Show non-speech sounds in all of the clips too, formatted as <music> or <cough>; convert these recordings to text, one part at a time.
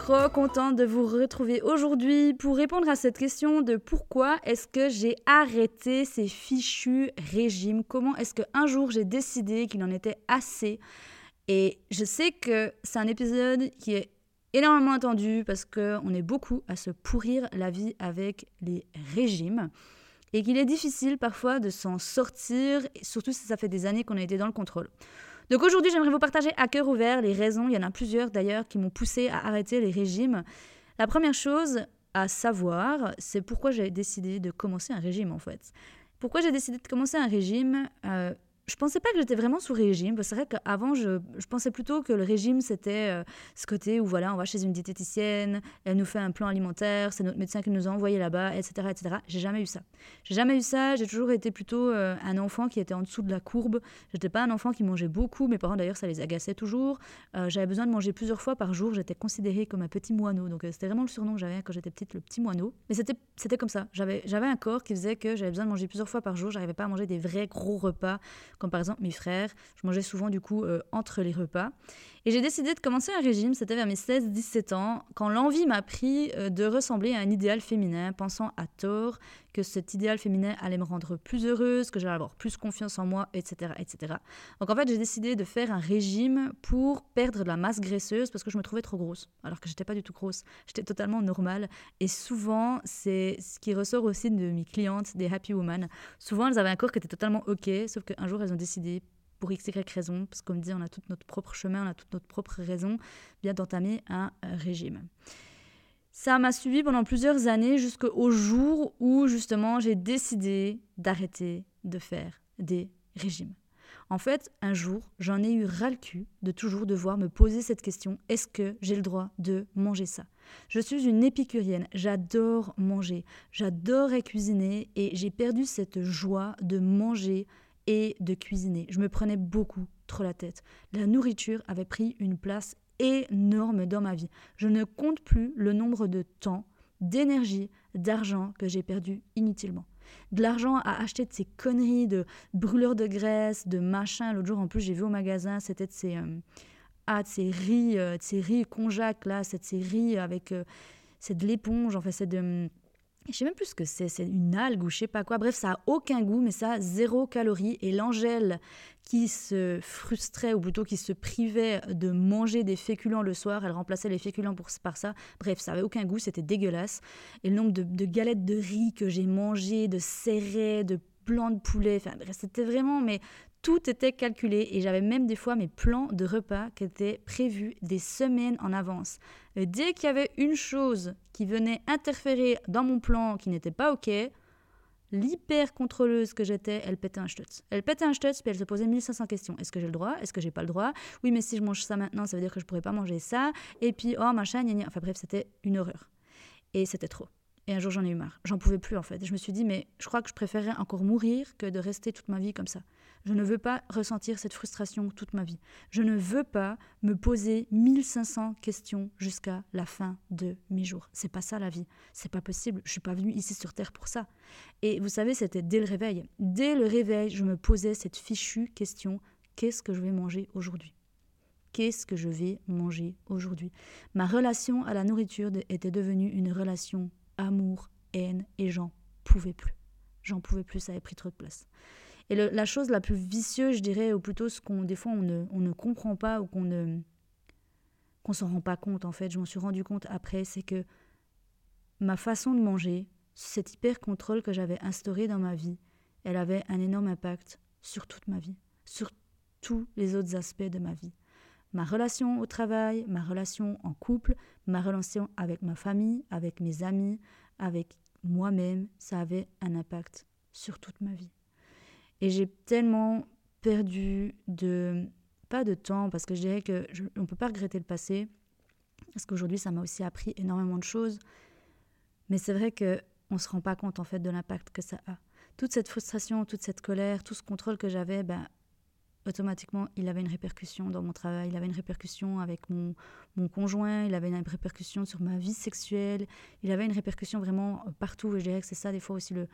Trop contente de vous retrouver aujourd'hui pour répondre à cette question de pourquoi est-ce que j'ai arrêté ces fichus régimes? Comment est-ce qu'un jour j'ai décidé qu'il en était assez? Et je sais que c'est un épisode qui est énormément attendu parce qu'on est beaucoup à se pourrir la vie avec les régimes et qu'il est difficile parfois de s'en sortir, surtout si ça fait des années qu'on a été dans le contrôle. Donc aujourd'hui, j'aimerais vous partager à cœur ouvert les raisons, il y en a plusieurs d'ailleurs, qui m'ont poussé à arrêter les régimes. La première chose à savoir, c'est pourquoi j'ai décidé de commencer un régime en fait. Pourquoi j'ai décidé de commencer un régime euh, je pensais pas que j'étais vraiment sous régime. C'est vrai qu'avant, je, pensais plutôt que le régime, c'était euh, ce côté où voilà, on va chez une diététicienne, elle nous fait un plan alimentaire, c'est notre médecin qui nous a envoyé là-bas, etc. etc. J'ai jamais eu ça. J'ai jamais eu ça. J'ai toujours été plutôt euh, un enfant qui était en dessous de la courbe. J'étais pas un enfant qui mangeait beaucoup. Mes parents, d'ailleurs, ça les agaçait toujours. Euh, j'avais besoin de manger plusieurs fois par jour. J'étais considérée comme un petit moineau. Donc, c'était vraiment le surnom que j'avais quand j'étais petite, le petit moineau. Mais c'était comme ça. J'avais un corps qui faisait que j'avais besoin de manger plusieurs fois par jour. J'arrivais pas à manger des vrais gros repas comme par exemple mes frères. Je mangeais souvent du coup euh, entre les repas. Et j'ai décidé de commencer un régime, c'était vers mes 16-17 ans, quand l'envie m'a pris euh, de ressembler à un idéal féminin, pensant à tort que cet idéal féminin allait me rendre plus heureuse, que j'allais avoir plus confiance en moi, etc. etc. Donc en fait, j'ai décidé de faire un régime pour perdre de la masse graisseuse parce que je me trouvais trop grosse, alors que j'étais pas du tout grosse, j'étais totalement normale. Et souvent, c'est ce qui ressort aussi de mes clientes, des happy women. Souvent, elles avaient un corps qui était totalement ok, sauf qu'un jour, elles ont décidé pour x, y raison, parce que comme dit, on a tout notre propre chemin, on a toute notre propre raison, bien d'entamer un euh, régime. Ça m'a suivi pendant plusieurs années jusqu'au jour où justement j'ai décidé d'arrêter de faire des régimes. En fait, un jour, j'en ai eu ras le cul de toujours devoir me poser cette question est-ce que j'ai le droit de manger ça? Je suis une épicurienne, j'adore manger, j'adorais cuisiner et j'ai perdu cette joie de manger et de cuisiner. Je me prenais beaucoup trop la tête. La nourriture avait pris une place énorme dans ma vie. Je ne compte plus le nombre de temps, d'énergie, d'argent que j'ai perdu inutilement. De l'argent à acheter de ces conneries de brûleurs de graisse, de machin. L'autre jour, en plus, j'ai vu au magasin, c'était de ces, euh, ah, de ces riz, euh, de ces riz là, cette série avec... Euh, c'est de l'éponge, enfin, c'est de je sais même plus ce que c'est, c'est une algue ou je sais pas quoi. Bref, ça a aucun goût, mais ça a zéro calorie. Et l'Angèle qui se frustrait, ou plutôt qui se privait de manger des féculents le soir, elle remplaçait les féculents pour, par ça. Bref, ça avait aucun goût, c'était dégueulasse. Et le nombre de, galettes de riz que j'ai mangé, de serrés, de blanc de poulet, c'était vraiment mais tout était calculé et j'avais même des fois mes plans de repas qui étaient prévus des semaines en avance. dès qu'il y avait une chose qui venait interférer dans mon plan qui n'était pas OK, l'hyper contrôleuse que j'étais, elle pétait un stutz. Elle pétait un stutz, puis elle se posait 1500 questions. Est-ce que j'ai le droit? Est-ce que j'ai pas le droit? Oui, mais si je mange ça maintenant, ça veut dire que je pourrais pas manger ça. Et puis, oh machin, gna, gna. Enfin bref, c'était une horreur. Et c'était trop. Et un jour, j'en ai eu marre. J'en pouvais plus, en fait. je me suis dit, mais je crois que je préférerais encore mourir que de rester toute ma vie comme ça. Je ne veux pas ressentir cette frustration toute ma vie. Je ne veux pas me poser 1500 questions jusqu'à la fin de mes jours. C'est pas ça la vie. C'est pas possible. Je suis pas venue ici sur terre pour ça. Et vous savez, c'était dès le réveil. Dès le réveil, je me posais cette fichue question qu'est-ce que je vais manger aujourd'hui? Qu'est-ce que je vais manger aujourd'hui? Ma relation à la nourriture était devenue une relation amour, haine, et j'en pouvais plus. J'en pouvais plus, ça avait pris trop de place. Et la chose la plus vicieuse, je dirais, ou plutôt ce qu'on des fois on ne, on ne comprend pas ou qu'on ne qu'on s'en rend pas compte en fait, je m'en suis rendu compte après, c'est que ma façon de manger, cet hyper contrôle que j'avais instauré dans ma vie, elle avait un énorme impact sur toute ma vie, sur tous les autres aspects de ma vie ma relation au travail, ma relation en couple, ma relation avec ma famille, avec mes amis, avec moi-même, ça avait un impact sur toute ma vie. Et j'ai tellement perdu de pas de temps parce que je dirais que on peut pas regretter le passé parce qu'aujourd'hui ça m'a aussi appris énormément de choses. Mais c'est vrai que on se rend pas compte en fait de l'impact que ça a. Toute cette frustration, toute cette colère, tout ce contrôle que j'avais, ben, automatiquement, il avait une répercussion dans mon travail, il avait une répercussion avec mon, mon conjoint, il avait une répercussion sur ma vie sexuelle, il avait une répercussion vraiment partout. Et je dirais que c'est ça, des fois aussi, le,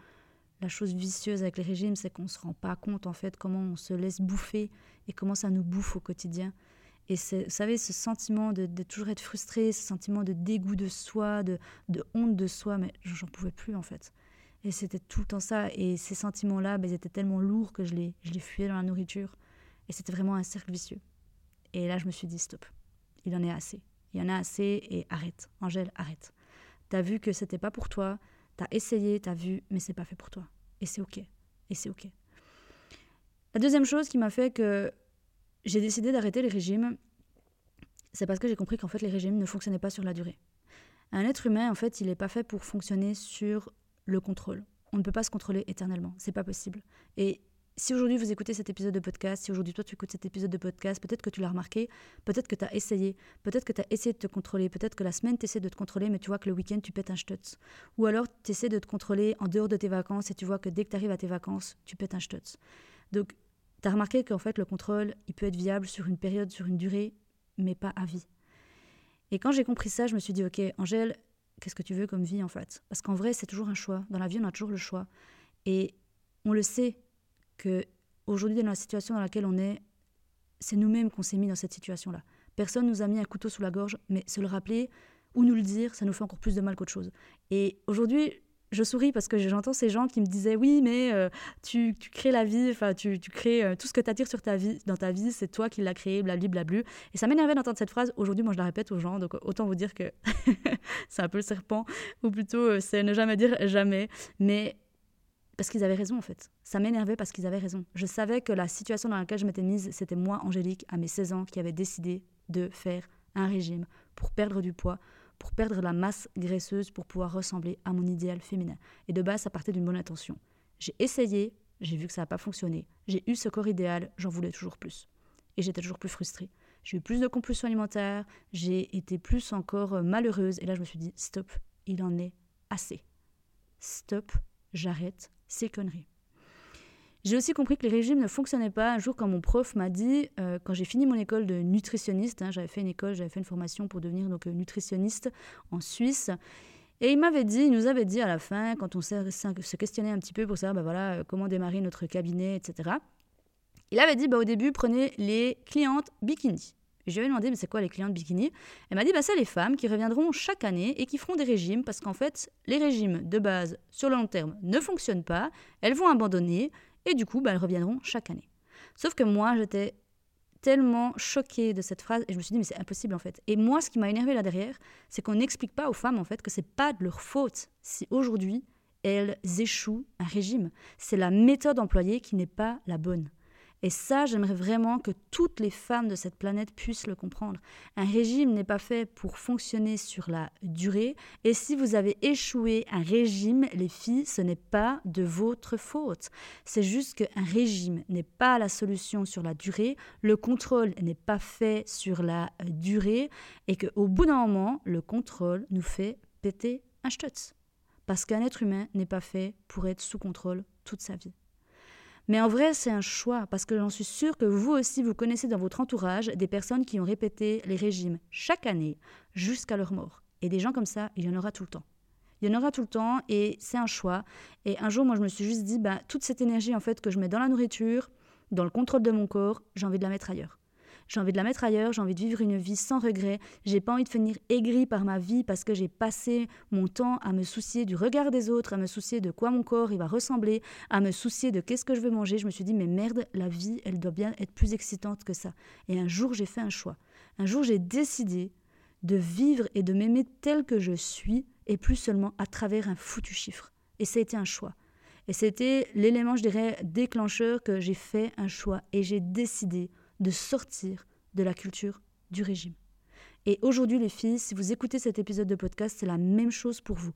la chose vicieuse avec les régimes, c'est qu'on ne se rend pas compte, en fait, comment on se laisse bouffer et comment ça nous bouffe au quotidien. Et vous savez, ce sentiment de, toujours être frustré, ce sentiment de dégoût de soi, de, honte de soi, mais j'en pouvais plus, en fait. Et c'était tout le temps ça. Et ces sentiments-là, ben, ils étaient tellement lourds que je les, je fuyais dans la nourriture. Et c'était vraiment un cercle vicieux. Et là, je me suis dit, stop, il en est assez. Il y en a assez et arrête. Angèle, arrête. T'as vu que c'était pas pour toi, t'as essayé, t'as vu, mais c'est pas fait pour toi. Et c'est ok. Et c'est ok. La deuxième chose qui m'a fait que j'ai décidé d'arrêter les régimes, c'est parce que j'ai compris qu'en fait les régimes ne fonctionnaient pas sur la durée. Un être humain, en fait, il n'est pas fait pour fonctionner sur le contrôle. On ne peut pas se contrôler éternellement, c'est pas possible. Et si aujourd'hui vous écoutez cet épisode de podcast, si aujourd'hui toi tu écoutes cet épisode de podcast, peut-être que tu l'as remarqué, peut-être que tu as essayé, peut-être que tu as essayé de te contrôler, peut-être que la semaine tu essaies de te contrôler, mais tu vois que le week-end tu pètes un stutz. Ou alors tu essaies de te contrôler en dehors de tes vacances et tu vois que dès que tu arrives à tes vacances, tu pètes un stutz. Donc tu as remarqué qu'en fait le contrôle, il peut être viable sur une période, sur une durée, mais pas à vie. Et quand j'ai compris ça, je me suis dit, ok, Angèle, qu'est-ce que tu veux comme vie en fait? Parce qu'en vrai, c'est toujours un choix. Dans la vie, on a toujours le choix. Et on le sait que aujourd'hui, dans la situation dans laquelle on est, c'est nous-mêmes qu'on s'est mis dans cette situation-là. Personne nous a mis un couteau sous la gorge, mais se le rappeler ou nous le dire, ça nous fait encore plus de mal qu'autre chose. Et aujourd'hui, je souris parce que j'entends ces gens qui me disaient oui mais euh, tu, crées la vie enfin tu, crées euh, tout ce que tu attires sur ta vie dans ta vie c'est toi qui l'as créé blablabla et ça m'énervait d'entendre cette phrase aujourd'hui moi je la répète aux gens donc autant vous dire que <laughs> c'est un peu le serpent ou plutôt euh, c'est ne jamais dire jamais mais parce qu'ils avaient raison en fait. Ça m'énervait parce qu'ils avaient raison. Je savais que la situation dans laquelle je m'étais mise, c'était moi, Angélique, à mes 16 ans, qui avait décidé de faire un régime pour perdre du poids, pour perdre la masse graisseuse, pour pouvoir ressembler à mon idéal féminin. Et de base, ça partait d'une bonne intention. J'ai essayé, j'ai vu que ça n'a pas fonctionné. J'ai eu ce corps idéal, j'en voulais toujours plus. Et j'étais toujours plus frustrée. J'ai eu plus de compulsions alimentaires, j'ai été plus encore euh, malheureuse. Et là, je me suis dit, stop, il en est assez. Stop, j'arrête, ces conneries. J'ai aussi compris que les régimes ne fonctionnaient pas. Un jour, quand mon prof m'a dit, euh, quand j'ai fini mon école de nutritionniste, hein, j'avais fait une école, j'avais fait une formation pour devenir donc euh, nutritionniste en Suisse, et il m'avait dit, il nous avait dit à la fin, quand on se questionnait un petit peu pour savoir, bah voilà, euh, comment démarrer notre cabinet, etc. Il avait dit, bah, au début, prenez les clientes bikini. Je lui demandé, mais c'est quoi les clientes bikini? Elle m'a dit, bah, c'est les femmes qui reviendront chaque année et qui feront des régimes parce qu'en fait, les régimes de base sur le long terme ne fonctionnent pas, elles vont abandonner et du coup, bah, elles reviendront chaque année. Sauf que moi, j'étais tellement choquée de cette phrase et je me suis dit, mais c'est impossible en fait. Et moi, ce qui m'a énervé là derrière, c'est qu'on n'explique pas aux femmes en fait que c'est pas de leur faute si aujourd'hui elles échouent un régime. C'est la méthode employée qui n'est pas la bonne. Et ça, j'aimerais vraiment que toutes les femmes de cette planète puissent le comprendre. Un régime n'est pas fait pour fonctionner sur la durée. Et si vous avez échoué un régime, les filles, ce n'est pas de votre faute. C'est juste qu'un régime n'est pas la solution sur la durée. Le contrôle n'est pas fait sur la durée. Et qu'au bout d'un moment, le contrôle nous fait péter un stutz. Parce qu'un être humain n'est pas fait pour être sous contrôle toute sa vie. Mais en vrai, c'est un choix, parce que j'en suis sûre que vous aussi, vous connaissez dans votre entourage des personnes qui ont répété les régimes chaque année jusqu'à leur mort. Et des gens comme ça, il y en aura tout le temps. Il y en aura tout le temps et c'est un choix. Et un jour, moi, je me suis juste dit, bah, toute cette énergie en fait que je mets dans la nourriture, dans le contrôle de mon corps, j'ai envie de la mettre ailleurs. J'ai envie de la mettre ailleurs, j'ai envie de vivre une vie sans regret. J'ai pas envie de finir aigri par ma vie parce que j'ai passé mon temps à me soucier du regard des autres, à me soucier de quoi mon corps il va ressembler, à me soucier de qu'est-ce que je veux manger. Je me suis dit mais merde, la vie, elle doit bien être plus excitante que ça. Et un jour, j'ai fait un choix. Un jour, j'ai décidé de vivre et de m'aimer tel que je suis et plus seulement à travers un foutu chiffre. Et ça a été un choix. Et c'était l'élément, je dirais, déclencheur que j'ai fait un choix et j'ai décidé de sortir de la culture du régime. Et aujourd'hui, les filles, si vous écoutez cet épisode de podcast, c'est la même chose pour vous.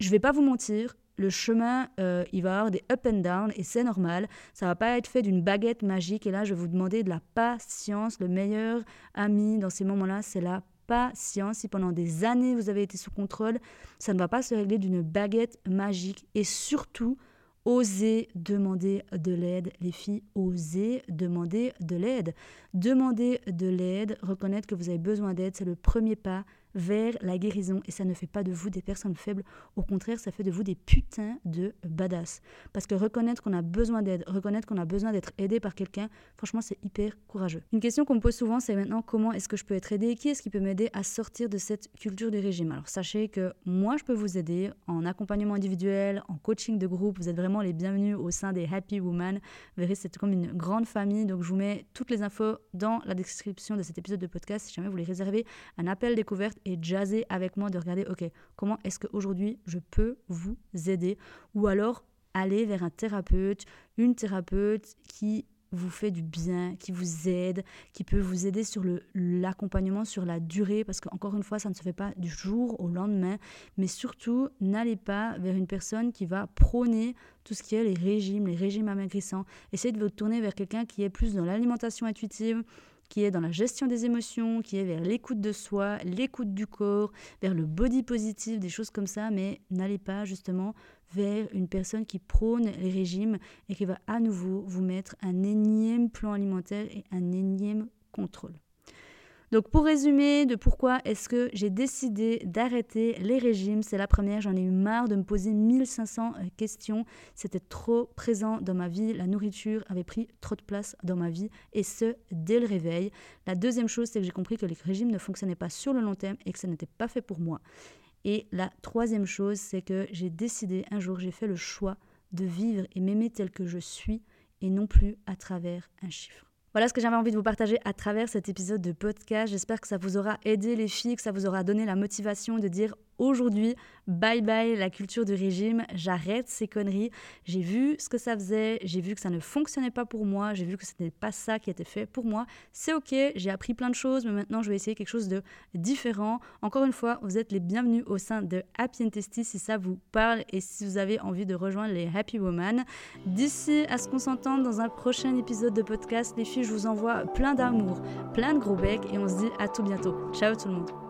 Je vais pas vous mentir, le chemin, euh, il va y avoir des up and down et c'est normal. Ça va pas être fait d'une baguette magique. Et là, je vais vous demander de la patience. Le meilleur ami dans ces moments-là, c'est la patience. Si pendant des années vous avez été sous contrôle, ça ne va pas se régler d'une baguette magique. Et surtout, Osez demander de l'aide, les filles, osez demander de l'aide. Demander de l'aide, reconnaître que vous avez besoin d'aide, c'est le premier pas vers la guérison. Et ça ne fait pas de vous des personnes faibles, au contraire ça fait de vous des putains de badass. Parce que reconnaître qu'on a besoin d'aide, reconnaître qu'on a besoin d'être aidé par quelqu'un, franchement c'est hyper courageux. Une question qu'on me pose souvent c'est maintenant comment est-ce que je peux être aidé? Qui est-ce qui peut m'aider à sortir de cette culture du régime? Alors sachez que moi je peux vous aider en accompagnement individuel, en coaching de groupe, vous êtes vraiment les bienvenus au sein des Happy Women. Vous verrez c'est comme une grande famille. Donc je vous mets toutes les infos dans la description de cet épisode de podcast. Si jamais vous voulez réserver un appel découverte et jazzer avec moi, de regarder, ok, comment est-ce qu'aujourd'hui je peux vous aider? Ou alors aller vers un thérapeute, une thérapeute qui vous fait du bien, qui vous aide, qui peut vous aider sur l'accompagnement sur la durée, parce qu'encore une fois, ça ne se fait pas du jour au lendemain, mais surtout, n'allez pas vers une personne qui va prôner tout ce qui est les régimes, les régimes amaigrissants. Essayez de vous tourner vers quelqu'un qui est plus dans l'alimentation intuitive, qui est dans la gestion des émotions, qui est vers l'écoute de soi, l'écoute du corps, vers le body positif, des choses comme ça, mais n'allez pas justement vers une personne qui prône les régimes et qui va à nouveau vous mettre un énième plan alimentaire et un énième contrôle. Donc pour résumer de pourquoi est-ce que j'ai décidé d'arrêter les régimes, c'est la première, j'en ai eu marre de me poser 1500 euh, questions, c'était trop présent dans ma vie, la nourriture avait pris trop de place dans ma vie et ce dès le réveil. La deuxième chose, c'est que j'ai compris que les régimes ne fonctionnaient pas sur le long terme et que ça n'était pas fait pour moi. Et la troisième chose, c'est que j'ai décidé un jour, j'ai fait le choix de vivre et m'aimer tel que je suis et non plus à travers un chiffre. Voilà ce que j'avais envie de vous partager à travers cet épisode de podcast. J'espère que ça vous aura aidé les filles, que ça vous aura donné la motivation de dire aujourd'hui, bye bye la culture du régime, j'arrête ces conneries. J'ai vu ce que ça faisait, j'ai vu que ça ne fonctionnait pas pour moi, j'ai vu que ce n'était pas ça qui était fait pour moi. C'est ok, j'ai appris plein de choses, mais maintenant je vais essayer quelque chose de différent. Encore une fois, vous êtes les bienvenus au sein de Happy and si ça vous parle et si vous avez envie de rejoindre les Happy Women. D'ici à ce qu'on s'entende dans un prochain épisode de podcast, les filles, je vous envoie plein d'amour, plein de gros becs et on se dit à tout bientôt. Ciao tout le monde.